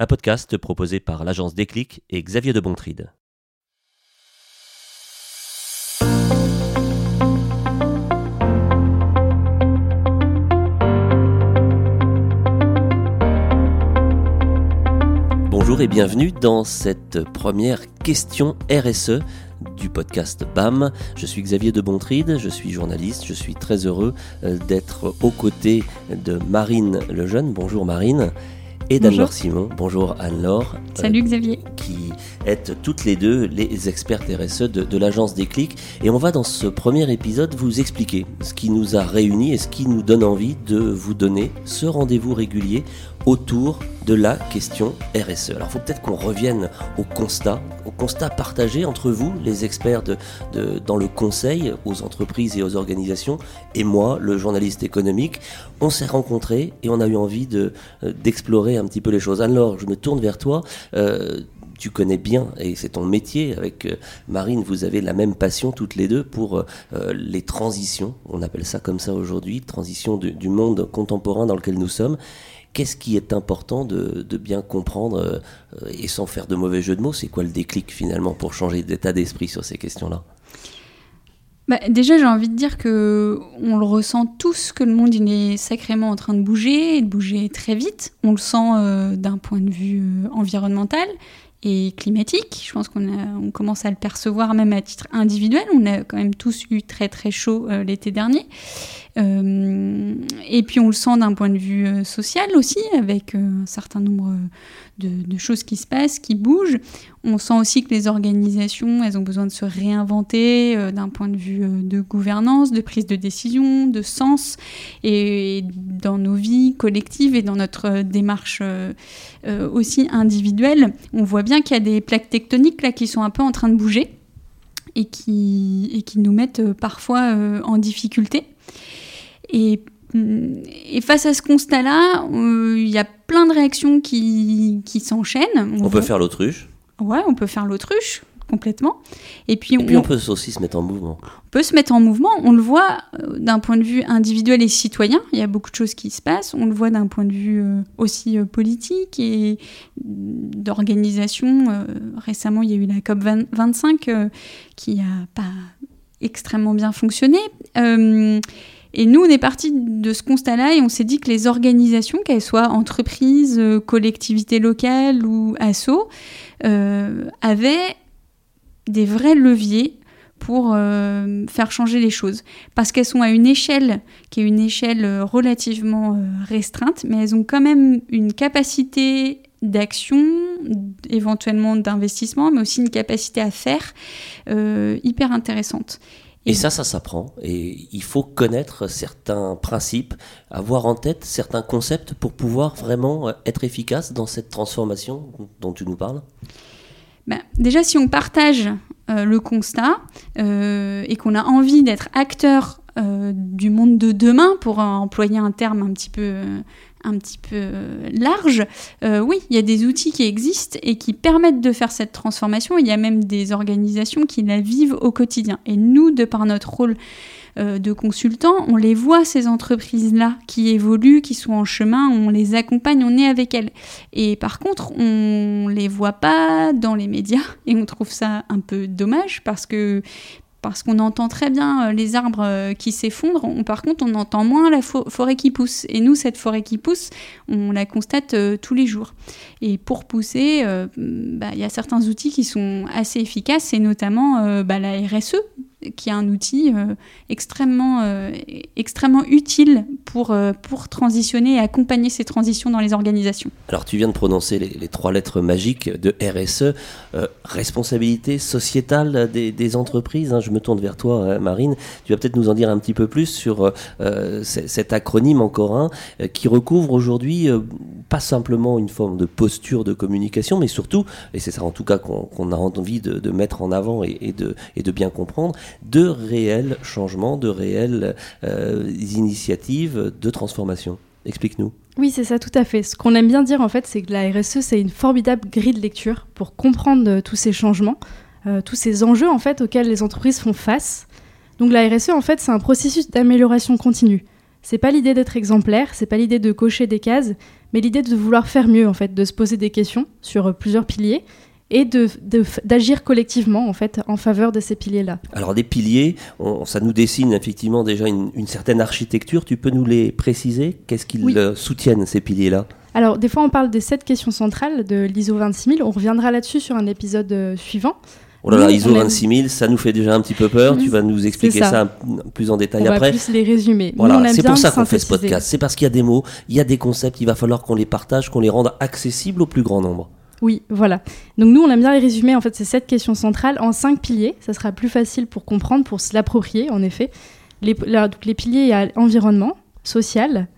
un podcast proposé par l'agence Déclic et Xavier de Bontride. Bonjour et bienvenue dans cette première question RSE du podcast BAM. Je suis Xavier de Bontride, je suis journaliste, je suis très heureux euh, d'être aux côtés de Marine Lejeune. Bonjour Marine et d'Anne-Laure Simon. Bonjour Anne-Laure. Salut Xavier. Qui êtes toutes les deux les expertes RSE de, de l'agence Déclic. Et on va dans ce premier épisode vous expliquer ce qui nous a réunis et ce qui nous donne envie de vous donner ce rendez-vous régulier autour de la question RSE. Alors il faut peut-être qu'on revienne au constat, au constat partagé entre vous, les experts de, de, dans le conseil aux entreprises et aux organisations, et moi, le journaliste économique. On s'est rencontrés et on a eu envie de, euh, d'explorer un petit peu les choses. Alors je me tourne vers toi. Euh, tu connais bien, et c'est ton métier, avec euh, Marine, vous avez la même passion toutes les deux pour euh, les transitions, on appelle ça comme ça aujourd'hui, transition du, monde contemporain dans lequel nous sommes. Qu'est-ce qui est important de, bien comprendre et sans faire de mauvais jeu de mots C'est quoi le déclic finalement pour changer d'état d'esprit sur ces questions-là? Bah, déjà, j'ai envie de dire que on le ressent tous que le monde il est sacrément en train de bouger, et de bouger très vite. On le sent euh, d'un point de vue euh, environnemental et climatique. Je pense qu'on on commence à le percevoir même à titre individuel. On a quand même tous eu très très chaud euh, l'été dernier. Et puis on le sent d'un point de vue social aussi, avec un certain nombre de, choses qui se passent, qui bougent. On sent aussi que les organisations, elles ont besoin de se réinventer euh, d'un point de vue euh, de gouvernance, de prise de décision, de sens, et, dans nos vies collectives et dans notre démarche euh, aussi individuelle. On voit bien qu'il y a des plaques tectoniques là qui sont un peu en train de bouger et qui, et qui nous mettent parfois en difficulté. Et, et, face à ce constat-là, il euh, y a plein de réactions qui, qui s'enchaînent. On, on peut faire l'autruche. Ouais, on peut faire l'autruche complètement. Et puis, on, et puis on, peut aussi se mettre en mouvement. On peut se mettre en mouvement. On le voit euh, d'un point de vue individuel et citoyen. Il y a beaucoup de choses qui se passent. On le voit d'un point de vue euh, aussi politique et d'organisation. Récemment, il y a eu la COP 20, 25 euh, qui n'a pas extrêmement bien fonctionné. Euh, et nous, on est parti de ce constat-là et on s'est dit que les organisations, qu'elles soient entreprises, collectivités locales ou assos, euh, avaient des vrais leviers pour euh, faire changer les choses. Parce qu'elles sont à une échelle qui est une échelle relativement euh, restreinte, mais elles ont quand même une capacité d'action, éventuellement d'investissement, mais aussi une capacité à faire euh, hyper intéressante. Et, ça, ça s'apprend. Et il faut connaître certains principes, avoir en tête certains concepts pour pouvoir vraiment être efficace dans cette transformation dont tu nous parles. Ben, déjà, si on partage euh, le constat euh, et qu'on a envie d'être acteur euh, du monde de demain, pour employer un terme un petit peu, un petit peu large, euh, oui, il y a des outils qui existent et qui permettent de faire cette transformation. Il y a même des organisations qui la vivent au quotidien. Et nous, de par notre rôle euh, de consultants, on les voit, ces entreprises-là, qui évoluent, qui sont en chemin, on les accompagne, on est avec elles. Et par contre, on les voit pas dans les médias et on trouve ça un peu dommage parce que parce qu'on entend très bien euh, les arbres euh, qui s'effondrent. Par contre, on entend moins la forêt qui pousse. Et nous, cette forêt qui pousse, on la constate euh, tous les jours. Et pour pousser, il bah, y a certains outils qui sont assez efficaces, et notamment bah, la RSE, qui est un outil euh, extrêmement, euh, extrêmement utile pour, euh, pour transitionner et accompagner ces transitions dans les organisations. Alors tu viens de prononcer les, trois lettres magiques de RSE, responsabilité sociétale des, entreprises. Hein. Je me tourne vers toi, hein, Marine. Tu vas peut-être nous en dire un petit peu plus sur cet acronyme encore un qui recouvre aujourd'hui pas simplement une forme de posture de communication, mais surtout, et c'est ça en tout cas qu'on qu a envie de, mettre en avant et, de, et de bien comprendre, de réels changements, de réelles euh, initiatives de transformation. Explique-nous. Oui, c'est ça, tout à fait. Ce qu'on aime bien dire, en fait, c'est que la RSE, c'est une formidable grille de lecture pour comprendre euh, tous ces changements, euh, tous ces enjeux, en fait, auxquels les entreprises font face. Donc la RSE, en fait, c'est un processus d'amélioration continue. c'est pas l'idée d'être exemplaire, c'est pas l'idée de cocher des cases, mais l'idée de vouloir faire mieux en fait, de se poser des questions sur plusieurs piliers et d'agir de, collectivement en fait en faveur de ces piliers-là. Alors des piliers, ça nous dessine effectivement déjà une, certaine architecture. Tu peux nous les préciser? Qu'est-ce qu'ils euh, soutiennent ces piliers-là? Alors, des fois, on parle des sept questions centrales de l'ISO 26000. On reviendra là-dessus sur un épisode euh, suivant. Oh là là, ISO 26000, ça nous fait déjà un petit peu peur. Tu vas nous expliquer ça. plus en détail on après. Va plus les résumer. Voilà, c'est pour ça qu'on fait ce podcast. C'est parce qu'il y a des mots, il y a des concepts, il va falloir qu'on les partage, qu'on les rende accessibles au plus grand nombre. Oui, voilà. Donc nous, on aime bien les résumer, en fait, ces sept questions centrales en cinq piliers. Ça sera plus facile pour comprendre, pour se l'approprier, en effet. Les, les piliers, il y a environnement, social,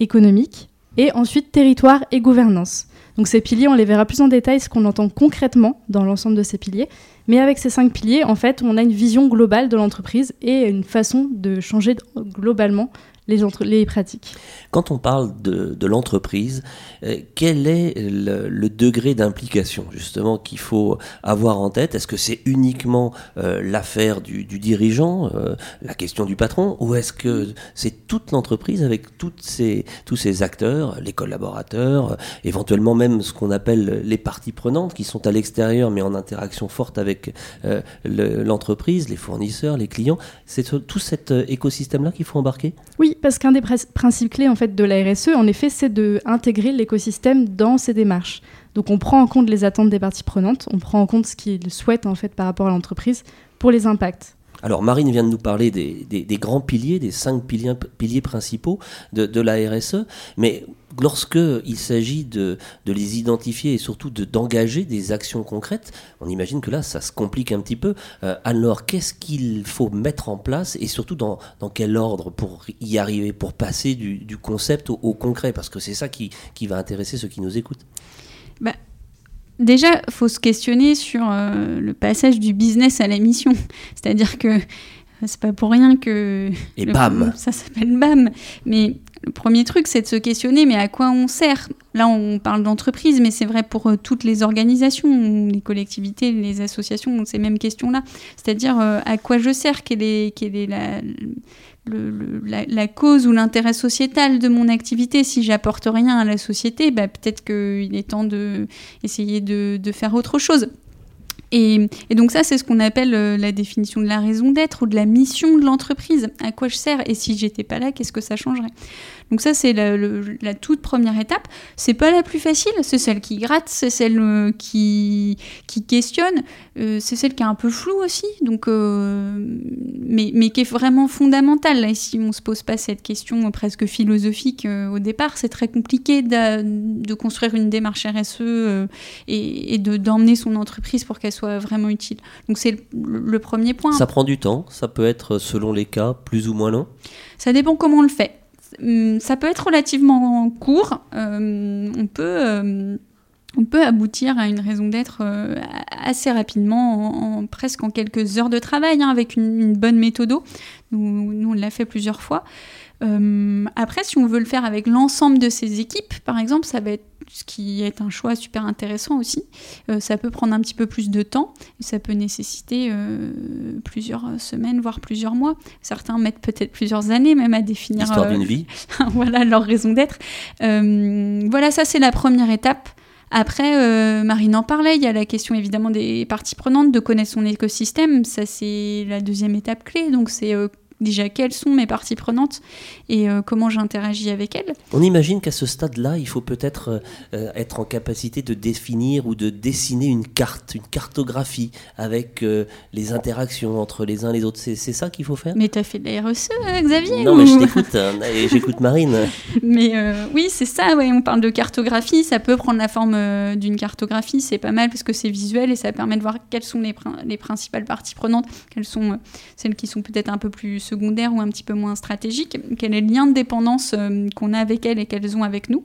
économique, et ensuite territoire et gouvernance. Donc ces piliers, on les verra plus en détail, ce qu'on entend concrètement dans l'ensemble de ces piliers. Mais avec ces cinq piliers, en fait, on a une vision globale de l'entreprise et une façon de changer globalement les, les pratiques. Quand on parle de, de l'entreprise, euh, quel est le, degré d'implication justement qu'il faut avoir en tête? Est-ce que c'est uniquement euh, l'affaire du, du, dirigeant, euh, la question du patron, ou est-ce que c'est toute l'entreprise avec toutes ces, tous ces acteurs, les collaborateurs, éventuellement même ce qu'on appelle les parties prenantes qui sont à l'extérieur mais en interaction forte avec l'entreprise, les fournisseurs, les clients? C'est tout cet écosystème-là qu'il faut embarquer? Oui, parce qu'un des principes clés en fait de la RSE, en effet, c'est d'intégrer l'écosystème dans ses démarches. Donc on prend en compte les attentes des parties prenantes, on prend en compte ce qu'ils souhaitent en fait par rapport à l'entreprise pour les impacts. Alors Marine vient de nous parler des, grands piliers, des cinq piliers, piliers principaux de, la RSE, mais lorsque il s'agit de, les identifier et surtout d'engager des actions concrètes, on imagine que là ça se complique un petit peu. Euh, alors qu'est-ce qu'il faut mettre en place et surtout dans, quel ordre pour y arriver, pour passer du, concept au, concret, parce que c'est ça qui, va intéresser ceux qui nous écoutent. Bah, déjà, faut se questionner sur euh, le passage du business à la mission. C'est-à-dire que c'est pas pour rien que. Et bam Ça s'appelle BAM. Mais le premier truc, c'est de se questionner mais à quoi on sert? Là, on parle d'entreprise, mais c'est vrai pour euh, toutes les organisations, les collectivités, les associations, ces mêmes questions-là. C'est-à-dire euh, à quoi je sers? Quelle est, quelle est la la, cause ou l'intérêt sociétal de mon activité. Si j'apporte rien à la société, bah, peut-être qu'il est temps d'essayer de, de, faire autre chose. Et, donc ça, c'est ce qu'on appelle euh, la définition de la raison d'être ou de la mission de l'entreprise. À quoi je sers Et si j'étais pas là, qu'est-ce que ça changerait? Donc ça, c'est la, toute première étape. C'est pas la plus facile, c'est celle qui gratte, c'est celle euh, qui, qui questionne, euh, c'est celle qui est un peu floue aussi, donc, euh, mais, mais, qui est vraiment fondamentale. Là, si on se pose pas cette question presque philosophique au départ, c'est très compliqué de, construire une démarche RSE et, et d'emmener son entreprise pour qu'elle soit vraiment utile. Donc c'est le, le premier point. Ça prend du temps, ça peut être selon les cas plus ou moins long Ça dépend comment on le fait. Hum, ça peut être relativement court. Euh, on peut euh, on peut aboutir à une raison d'être euh, assez rapidement, en, presque en quelques heures de travail, hein, avec une, bonne méthode. Nous, nous on l'a fait plusieurs fois. après, si on veut le faire avec l'ensemble de ses équipes, par exemple, ça va être ce qui est un choix super intéressant aussi. Euh, ça peut prendre un petit peu plus de temps et ça peut nécessiter euh, plusieurs semaines, voire plusieurs mois. Certains mettent peut-être plusieurs années même à définir L'histoire d'une euh, vie. voilà leur raison d'être. voilà, ça c'est la première étape. Après, Marine en parlait, il y a la question évidemment des parties prenantes, de connaître son écosystème. Ça, c'est la deuxième étape clé. Donc, c'est déjà quelles sont mes parties prenantes et euh, comment j'interagis avec elles. On imagine qu'à ce stade-là, il faut peut-être euh, euh, être en capacité de définir ou de dessiner une carte, une cartographie avec les interactions entre les uns et les autres. C'est ça qu'il faut faire? Mais tu as fait de la RSE, Xavier Non, mais je t'écoute hein, et j'écoute Marine. mais oui, c'est ça, ouais, on parle de cartographie, ça peut prendre la forme d'une cartographie, c'est pas mal parce que c'est visuel et ça permet de voir quelles sont les, les principales parties prenantes, quelles sont celles qui sont peut-être un peu plus secondaire ou un petit peu moins stratégique, quel est le lien de dépendance euh, qu'on a avec elles et qu'elles ont avec nous.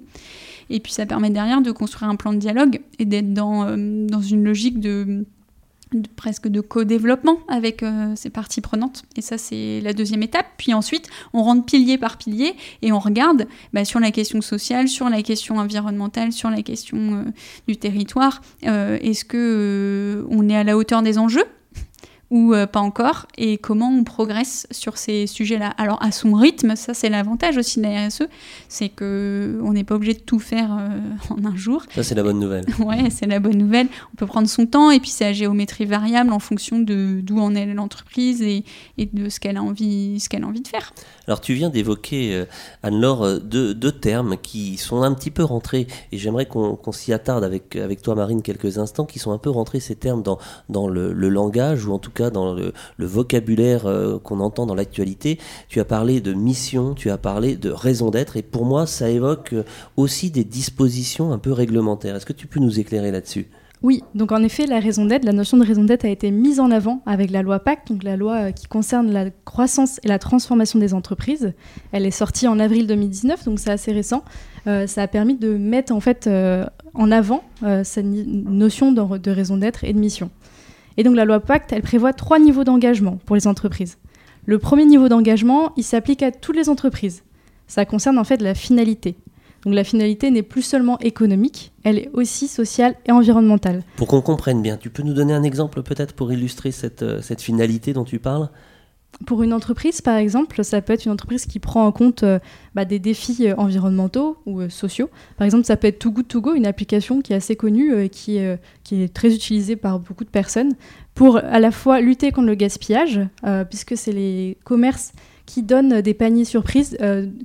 Et puis ça permet derrière de construire un plan de dialogue et d'être dans, euh, dans une logique de, presque de co-développement avec euh, ces parties prenantes. Et ça, c'est la deuxième étape. Puis ensuite, on rentre pilier par pilier et on regarde bah, sur la question sociale, sur la question environnementale, sur la question du territoire. Est-ce que on est à la hauteur des enjeux ou euh, pas encore et comment on progresse sur ces sujets-là. Alors à son rythme, ça c'est l'avantage aussi de la RSE, c'est que on n'est pas obligé de tout faire euh, en un jour. Ça c'est la bonne nouvelle. ouais, c'est la bonne nouvelle. On peut prendre son temps et puis c'est à géométrie variable en fonction de d'où en est l'entreprise et, et, de ce qu'elle a envie, ce qu'elle a envie de faire. Alors tu viens d'évoquer euh, Anne-Laure deux, deux, termes qui sont un petit peu rentrés et j'aimerais qu'on s'y attarde avec avec toi Marine quelques instants, qui sont un peu rentrés ces termes dans dans le, le langage ou en tout dans le, vocabulaire euh, qu'on entend dans l'actualité. Tu as parlé de mission, tu as parlé de raison d'être, et pour moi, ça évoque euh, aussi des dispositions un peu réglementaires. Est-ce que tu peux nous éclairer là-dessus? Oui, donc en effet, la raison d'être, la notion de raison d'être a été mise en avant avec la loi Pacte, donc la loi euh, qui concerne la croissance et la transformation des entreprises. Elle est sortie en avril 2019, donc c'est assez récent. ça a permis de mettre en fait en avant cette notion de raison d'être et de mission. Et donc la loi Pacte, elle prévoit trois niveaux d'engagement pour les entreprises. Le premier niveau d'engagement, il s'applique à toutes les entreprises. Ça concerne en fait la finalité. Donc la finalité n'est plus seulement économique, elle est aussi sociale et environnementale. Pour qu'on comprenne bien, tu peux nous donner un exemple peut-être pour illustrer cette, euh, cette finalité dont tu parles? Pour une entreprise, par exemple, ça peut être une entreprise qui prend en compte euh, bah, des défis euh, environnementaux ou euh, sociaux. Par exemple, ça peut être Too Good To Go, une application qui est assez connue et qui, est très utilisée par beaucoup de personnes pour à la fois lutter contre le gaspillage, puisque c'est les commerces qui donnent des paniers surprises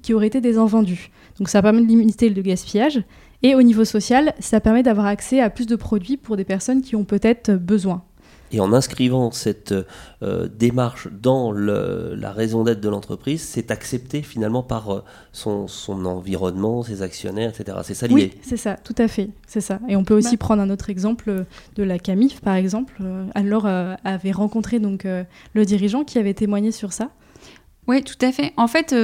qui auraient été des invendus. Donc ça permet de limiter le gaspillage. Et au niveau social, ça permet d'avoir accès à plus de produits pour des personnes qui ont peut-être besoin. Et en inscrivant cette euh, démarche dans la raison d'être de l'entreprise, c'est accepté finalement par euh, son, environnement, ses actionnaires, etc. C'est ça l'idée? Oui, c'est ça, tout à fait. C'est ça. Et on peut aussi bah. prendre un autre exemple de la CAMIF, par exemple. Alors euh, avait rencontré donc le dirigeant qui avait témoigné sur ça. Oui, tout à fait. En fait,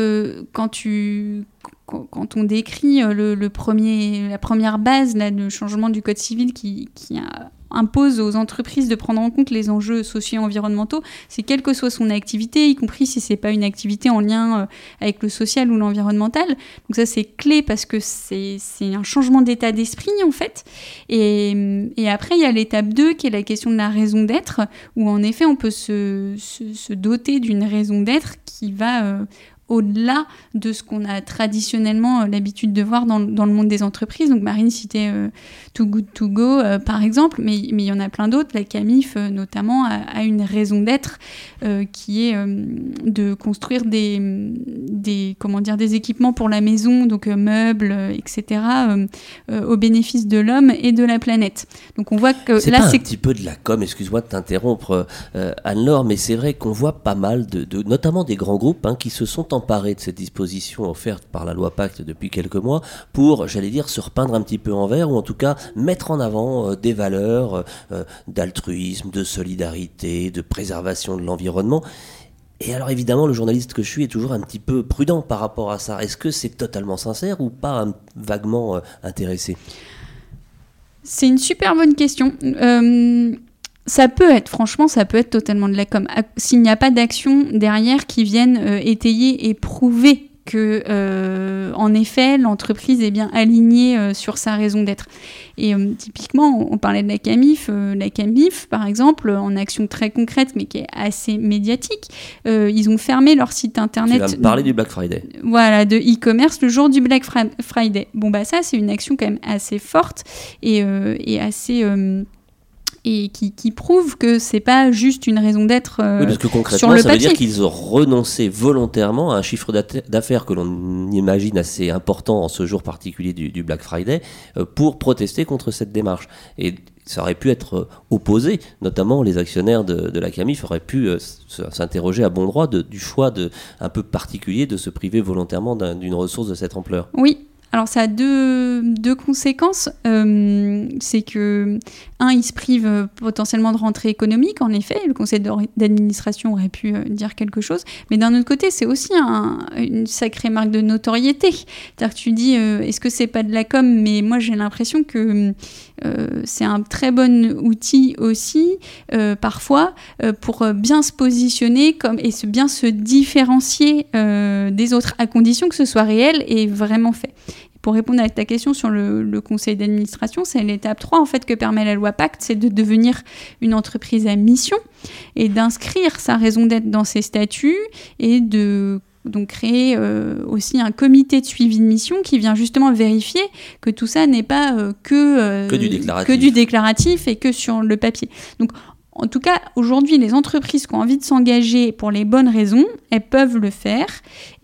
quand tu quand on décrit le, premier, la première base là, de changement du code civil qui, qui a impose aux entreprises de prendre en compte les enjeux sociaux et environnementaux, c'est quelle que soit son activité, y compris si c'est pas une activité en lien euh, avec le social ou l'environnemental. Donc ça c'est clé parce que c'est un changement d'état d'esprit en fait. Et, après il y a l'étape 2 qui est la question de la raison d'être, où en effet on peut se, se, doter d'une raison d'être qui va euh, au-delà de ce qu'on a traditionnellement euh, l'habitude de voir dans, dans, le monde des entreprises. Donc Marine citait euh, Too Good To Go euh, par exemple, mais, mais il y en a plein d'autres. La CAMIF notamment a, une raison d'être qui est de construire des, des, comment dire, des équipements pour la maison, donc meubles, etc., au bénéfice de l'homme et de la planète. Donc on voit que c'est là c'est un petit peu de la com. Excuse-moi de t'interrompre Anne-Laure, mais c'est vrai qu'on voit pas mal de, de, notamment des grands groupes hein, qui se sont emparé de cette disposition offerte par la loi Pacte depuis quelques mois pour, j'allais dire, se repeindre un petit peu en vert ou en tout cas mettre en avant euh, des valeurs euh, d'altruisme, de solidarité, de préservation de l'environnement. Et alors évidemment, le journaliste que je suis est toujours un petit peu prudent par rapport à ça. Est-ce que c'est totalement sincère ou pas vaguement euh, intéressé? C'est une super bonne question ça peut être, franchement, ça peut être totalement de la com. S'il n'y a pas d'action derrière qui vienne euh, étayer et prouver que, euh, en effet, l'entreprise est bien alignée euh, sur sa raison d'être. Et typiquement, on, parlait de la CAMIF. la CAMIF, par exemple, en action très concrète, mais qui est assez médiatique, ils ont fermé leur site internet. Tu vas me parler du Black Friday. Voilà, de e-commerce le jour du Black Friday. Bon, bah ça, c'est une action quand même assez forte et, et assez et qui, qui prouve que c'est pas juste une raison d'être euh, oui, parce que concrètement, ça veut dire qu'ils ont renoncé volontairement à un chiffre d'affaires que l'on imagine assez important en ce jour particulier du, Black Friday euh, pour protester contre cette démarche. Et ça aurait pu être euh, opposé, notamment les actionnaires de, la CAMIF auraient pu s'interroger à bon droit du choix de, un peu particulier de se priver volontairement d'une ressource de cette ampleur. Oui, alors ça a deux, deux conséquences. Euh, c'est que, un, ils se privent potentiellement de rentrée économique, en effet, le conseil d'administration aurait pu euh, dire quelque chose, mais d'un autre côté, c'est aussi une sacrée marque de notoriété. C'est-à-dire que tu dis, euh, est-ce que c'est pas de la com? Mais moi j'ai l'impression que c'est un très bon outil aussi, parfois, pour bien se positionner et bien se différencier des autres, à condition que ce soit réel et vraiment fait. Pour répondre à ta question sur le, conseil d'administration, c'est l'étape 3 en fait que permet la loi Pacte, c'est de devenir une entreprise à mission et d'inscrire sa raison d'être dans ses statuts et de donc créer euh, aussi un comité de suivi de mission qui vient justement vérifier que tout ça n'est pas euh, que, que, du que, du déclaratif et que sur le papier. Donc en tout cas, aujourd'hui, les entreprises qui ont envie de s'engager pour les bonnes raisons, elles peuvent le faire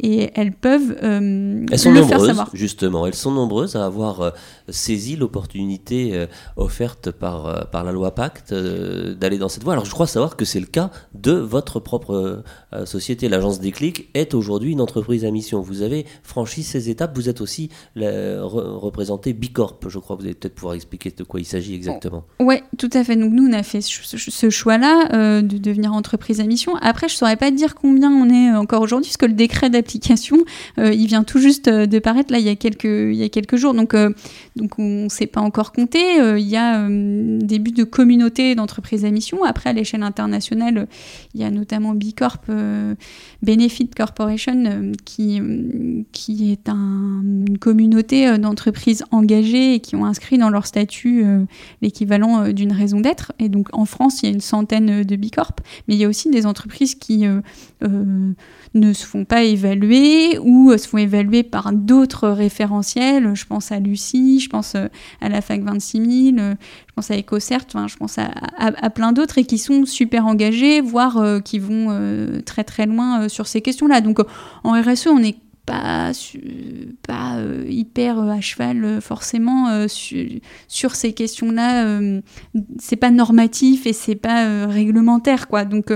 et elles peuvent euh, elles sont le nombreuses, faire savoir. Justement, elles sont nombreuses à avoir euh, saisi l'opportunité euh, offerte par, par la loi Pacte d'aller dans cette voie. Alors, je crois savoir que c'est le cas de votre propre société. L'agence Déclic est aujourd'hui une entreprise à mission. Vous avez franchi ces étapes. Vous êtes aussi représenté Bicorp, je crois. Vous allez peut-être pouvoir expliquer de quoi il s'agit exactement. Oui, tout à fait. Donc, nous, on a fait ce choix-là euh, de devenir entreprise à mission. Après, je saurais pas dire combien on est encore aujourd'hui, puisque le décret d'application, euh, il vient tout juste euh, de paraître là il y a quelques, il y a quelques jours. Donc, donc on ne sait pas encore compter. il y a début de communauté d'entreprises à mission. Après, à l'échelle internationale, il y a notamment Bicorp, Benefit Corporation, qui, est un, une communauté d'entreprises engagées et qui ont inscrit dans leur statut l'équivalent d'une raison d'être. Et donc en France, il y a une centaine de bicorp, mais il y a aussi des entreprises qui euh, euh, ne se font pas évaluer ou se font évaluer par d'autres référentiels. Je pense à Lucie, je pense euh, à la FAC 26000, je pense à EcoCert, je pense à, plein d'autres et qui sont super engagés, voire qui vont très très loin sur ces questions-là. Donc en RSE, on est pas, euh, hyper euh, à cheval euh, forcément sur, ces questions-là. c'est pas normatif et c'est pas réglementaire, quoi. Donc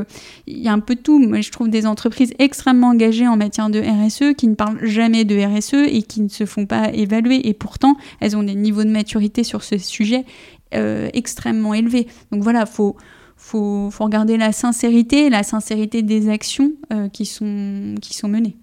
il y a un peu de tout. Moi, je trouve des entreprises extrêmement engagées en matière de RSE qui ne parlent jamais de RSE et qui ne se font pas évaluer. Et pourtant, elles ont des niveaux de maturité sur ce sujet extrêmement élevés. Donc voilà, faut faut, faut regarder la sincérité, la sincérité des actions qui, sont, qui sont menées.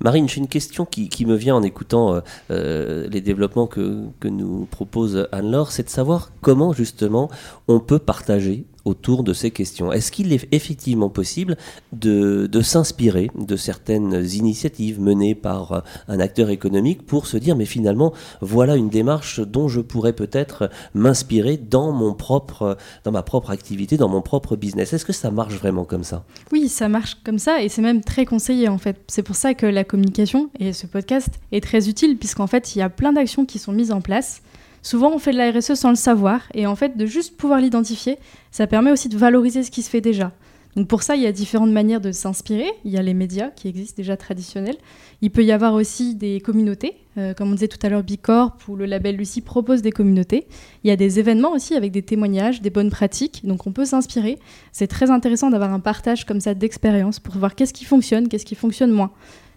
Marine, j'ai une question qui, me vient en écoutant euh, euh, les développements que, que nous propose Anne-Laure, c'est de savoir comment justement on peut partager autour de ces questions. Est-ce qu'il est effectivement possible de, s'inspirer de certaines initiatives menées par un acteur économique pour se dire mais finalement voilà une démarche dont je pourrais peut-être m'inspirer dans mon propre dans ma propre activité, dans mon propre business. Est-ce que ça marche vraiment comme ça? Oui, ça marche comme ça et c'est même très conseillé en fait. C'est pour ça que la communication et ce podcast est très utile puisqu'en fait il y a plein d'actions qui sont mises en place Souvent, on fait de la RSE sans le savoir, et en fait, de juste pouvoir l'identifier, ça permet aussi de valoriser ce qui se fait déjà. Donc pour ça, il y a différentes manières de s'inspirer. Il y a les médias qui existent déjà traditionnels. Il peut y avoir aussi des communautés, euh, comme on disait tout à l'heure, Bicorp ou le label Lucie propose des communautés. Il y a des événements aussi avec des témoignages, des bonnes pratiques. Donc on peut s'inspirer. C'est très intéressant d'avoir un partage comme ça d'expérience pour voir qu'est-ce qui fonctionne, qu'est-ce qui fonctionne moins.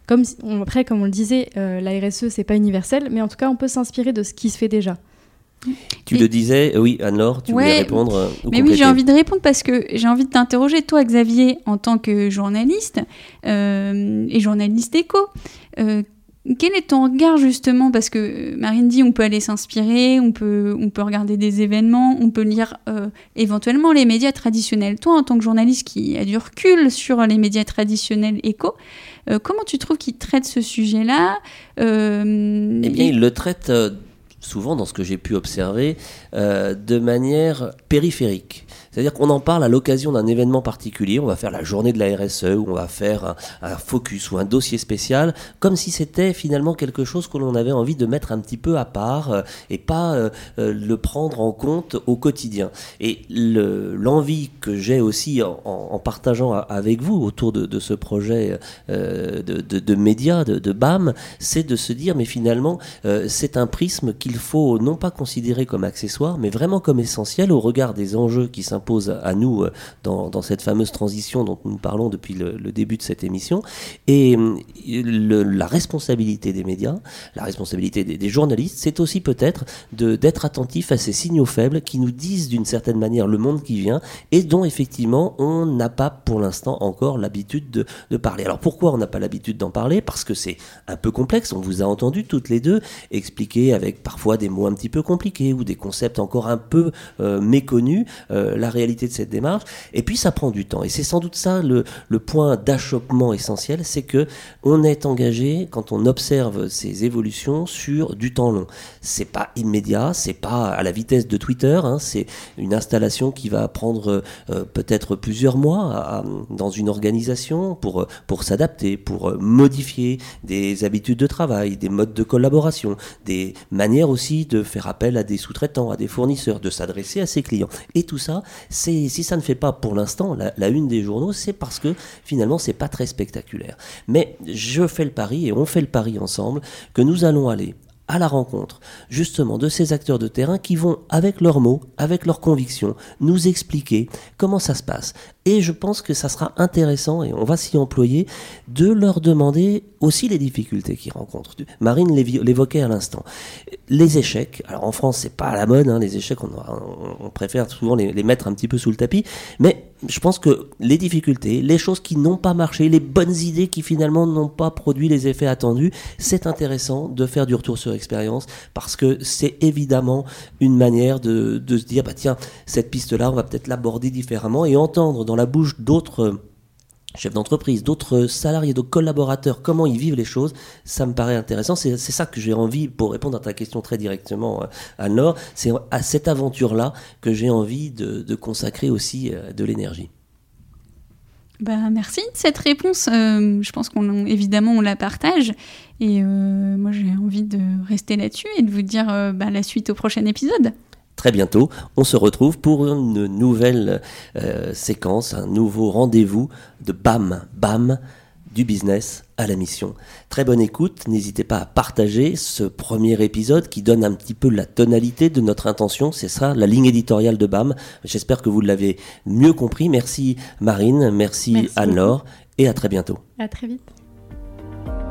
Comme après, comme on le disait, euh, la RSE c'est pas universel, mais en tout cas on peut s'inspirer de ce qui se fait déjà. Tu le disais, oui, Anne-Laure, tu voulais répondre euh, Mais oui, j'ai envie de répondre parce que j'ai envie de t'interroger, toi, Xavier, en tant que journaliste euh, et journaliste éco. Euh, quel est ton regard justement? Parce que Marine dit on peut aller s'inspirer, on peut, on peut regarder des événements, on peut lire éventuellement les médias traditionnels. Toi, en tant que journaliste qui a du recul sur les médias traditionnels éco, comment tu trouves qu'ils traitent ce sujet-là? Eh bien, ils le traitent souvent dans ce que j'ai pu observer, euh, de manière périphérique. C'est-à-dire qu'on en parle à l'occasion d'un événement particulier, on va faire la journée de la RSE, ou on va faire un, focus ou un dossier spécial, comme si c'était finalement quelque chose que l'on avait envie de mettre un petit peu à part euh, et pas euh, euh, le prendre en compte au quotidien. Et l'envie que j'ai aussi en, partageant avec vous autour de, ce projet de, de, médias, de, BAM, c'est de se dire, mais finalement, c'est un prisme qu'il faut non pas considérer comme accessoire, mais vraiment comme essentiel au regard des enjeux qui s'imposent pose à nous euh, dans, cette fameuse transition dont nous parlons depuis le, début de cette émission. Et euh, la responsabilité des médias, la responsabilité des, journalistes, c'est aussi peut-être d'être attentif à ces signaux faibles qui nous disent d'une certaine manière le monde qui vient et dont effectivement on n'a pas pour l'instant encore l'habitude de, parler. Alors pourquoi on n'a pas l'habitude d'en parler? Parce que c'est un peu complexe. On vous a entendu toutes les deux expliquer avec parfois des mots un petit peu compliqués ou des concepts encore un peu euh, méconnus la réalité de cette démarche. Et puis ça prend du temps. Et c'est sans doute ça le, le point d'achoppement essentiel, c'est que on est engagé quand on observe ces évolutions sur du temps long. C'est pas immédiat, c'est pas à la vitesse de Twitter. Hein, c'est une installation qui va prendre euh, peut-être plusieurs mois dans une organisation pour pour s'adapter, pour modifier des habitudes de travail, des modes de collaboration, des manières aussi de faire appel à des sous-traitants, à des fournisseurs, de s'adresser à ses clients. Et tout ça, si ça ne fait pas pour l'instant la, une des journaux, c'est parce que finalement c'est pas très spectaculaire. Mais je fais le pari et on fait le pari ensemble que nous allons aller à la rencontre justement de ces acteurs de terrain qui vont, avec leurs mots, avec leurs convictions, nous expliquer comment ça se passe. Et je pense que ça sera intéressant, et on va s'y employer, de leur demander aussi les difficultés qu'ils rencontrent. Marine l'évoquait à l'instant. Les échecs, alors en France c'est pas à la mode, hein, les échecs on, préfère souvent les, les, mettre un petit peu sous le tapis, mais je pense que les difficultés, les choses qui n'ont pas marché, les bonnes idées qui finalement n'ont pas produit les effets attendus, c'est intéressant de faire du retour sur expérience parce que c'est évidemment une manière de, se dire bah tiens cette piste là on va peut-être l'aborder différemment et entendre dans la bouche d'autres chefs d'entreprise, d'autres salariés, d'autres collaborateurs, comment ils vivent les choses, ça me paraît intéressant. C'est ça que j'ai envie, pour répondre à ta question très directement, euh, Anne-Laure, c'est à cette aventure-là que j'ai envie de, consacrer aussi euh, de l'énergie. Bah, merci de cette réponse. Euh, je pense qu'on évidemment on la partage et moi j'ai envie de rester là-dessus et de vous dire bah, la suite au prochain épisode très bientôt, on se retrouve pour une nouvelle euh, séquence, un nouveau rendez-vous de BAM, BAM, du business à la mission. Très bonne écoute, n'hésitez pas à partager ce premier épisode qui donne un petit peu la tonalité de notre intention, c'est ça, la ligne éditoriale de BAM. J'espère que vous l'avez mieux compris. Merci Marine, merci, merci Anne-Laure et à très bientôt. À très vite.